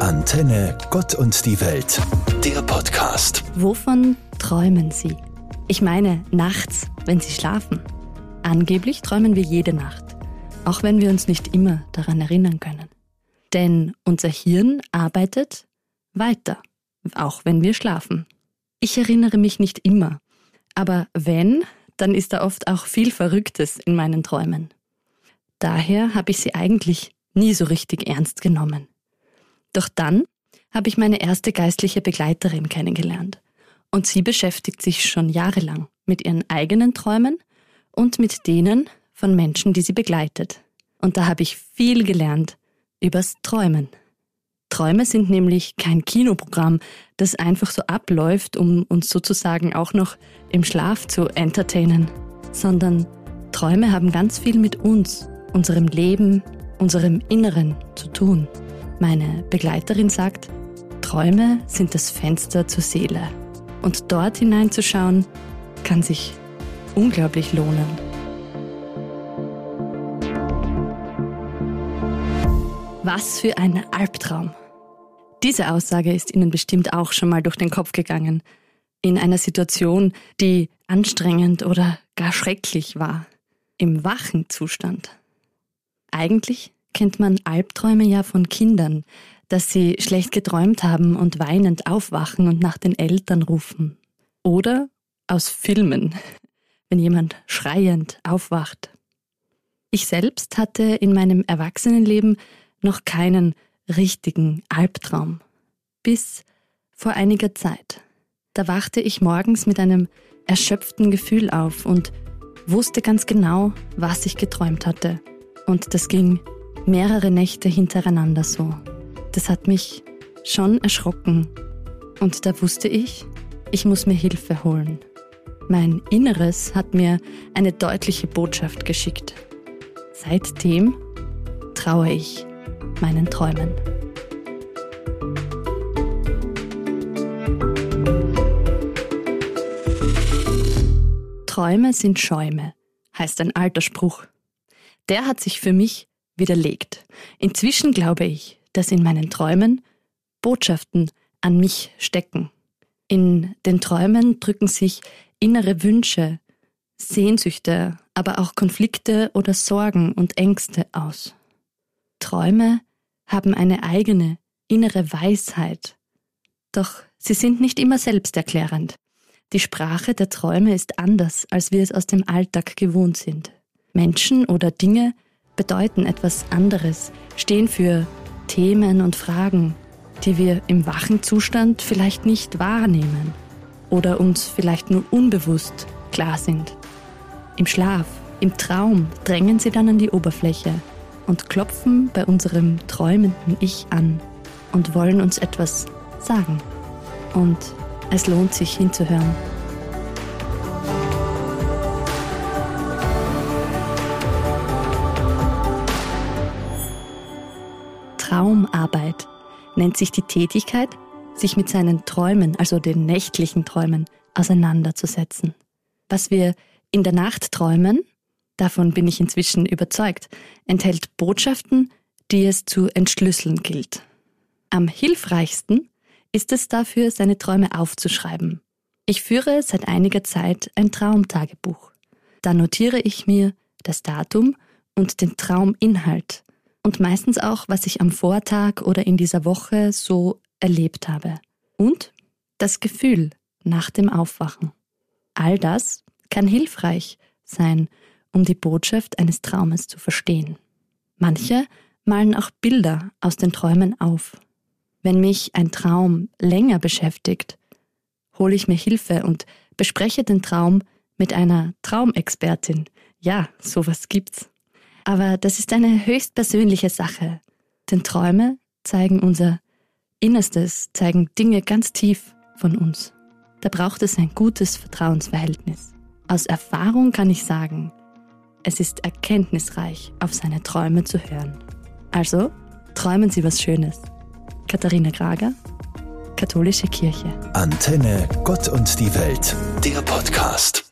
Antenne Gott und die Welt, der Podcast. Wovon träumen Sie? Ich meine, nachts, wenn Sie schlafen. Angeblich träumen wir jede Nacht, auch wenn wir uns nicht immer daran erinnern können. Denn unser Hirn arbeitet weiter, auch wenn wir schlafen. Ich erinnere mich nicht immer, aber wenn, dann ist da oft auch viel Verrücktes in meinen Träumen. Daher habe ich sie eigentlich nie so richtig ernst genommen. Doch dann habe ich meine erste geistliche Begleiterin kennengelernt. Und sie beschäftigt sich schon jahrelang mit ihren eigenen Träumen und mit denen von Menschen, die sie begleitet. Und da habe ich viel gelernt übers Träumen. Träume sind nämlich kein Kinoprogramm, das einfach so abläuft, um uns sozusagen auch noch im Schlaf zu entertainen, sondern Träume haben ganz viel mit uns, unserem Leben, unserem Inneren zu tun. Meine Begleiterin sagt, Träume sind das Fenster zur Seele. Und dort hineinzuschauen, kann sich unglaublich lohnen. Was für ein Albtraum. Diese Aussage ist Ihnen bestimmt auch schon mal durch den Kopf gegangen. In einer Situation, die anstrengend oder gar schrecklich war. Im wachen Zustand. Eigentlich kennt man Albträume ja von Kindern, dass sie schlecht geträumt haben und weinend aufwachen und nach den Eltern rufen. Oder aus Filmen, wenn jemand schreiend aufwacht. Ich selbst hatte in meinem Erwachsenenleben noch keinen richtigen Albtraum. Bis vor einiger Zeit. Da wachte ich morgens mit einem erschöpften Gefühl auf und wusste ganz genau, was ich geträumt hatte. Und das ging mehrere Nächte hintereinander so. Das hat mich schon erschrocken. Und da wusste ich, ich muss mir Hilfe holen. Mein Inneres hat mir eine deutliche Botschaft geschickt. Seitdem traue ich meinen Träumen. Träume sind Schäume, heißt ein alter Spruch. Der hat sich für mich widerlegt. Inzwischen glaube ich, dass in meinen Träumen Botschaften an mich stecken. In den Träumen drücken sich innere Wünsche, Sehnsüchte, aber auch Konflikte oder Sorgen und Ängste aus. Träume haben eine eigene innere Weisheit, doch sie sind nicht immer selbsterklärend. Die Sprache der Träume ist anders, als wir es aus dem Alltag gewohnt sind. Menschen oder Dinge bedeuten etwas anderes, stehen für Themen und Fragen, die wir im wachen Zustand vielleicht nicht wahrnehmen oder uns vielleicht nur unbewusst klar sind. Im Schlaf, im Traum drängen sie dann an die Oberfläche und klopfen bei unserem träumenden Ich an und wollen uns etwas sagen. Und es lohnt sich hinzuhören. Nennt sich die Tätigkeit, sich mit seinen Träumen, also den nächtlichen Träumen, auseinanderzusetzen. Was wir in der Nacht träumen, davon bin ich inzwischen überzeugt, enthält Botschaften, die es zu entschlüsseln gilt. Am hilfreichsten ist es dafür, seine Träume aufzuschreiben. Ich führe seit einiger Zeit ein Traumtagebuch. Da notiere ich mir das Datum und den Trauminhalt und meistens auch, was ich am Vortag oder in dieser Woche so erlebt habe. Und das Gefühl nach dem Aufwachen. All das kann hilfreich sein, um die Botschaft eines Traumes zu verstehen. Manche malen auch Bilder aus den Träumen auf. Wenn mich ein Traum länger beschäftigt, hole ich mir Hilfe und bespreche den Traum mit einer Traumexpertin. Ja, sowas gibt's. Aber das ist eine höchst persönliche Sache. Denn Träume zeigen unser Innerstes, zeigen Dinge ganz tief von uns. Da braucht es ein gutes Vertrauensverhältnis. Aus Erfahrung kann ich sagen, es ist erkenntnisreich, auf seine Träume zu hören. Also, träumen Sie was Schönes. Katharina Grager, Katholische Kirche. Antenne Gott und die Welt, der Podcast.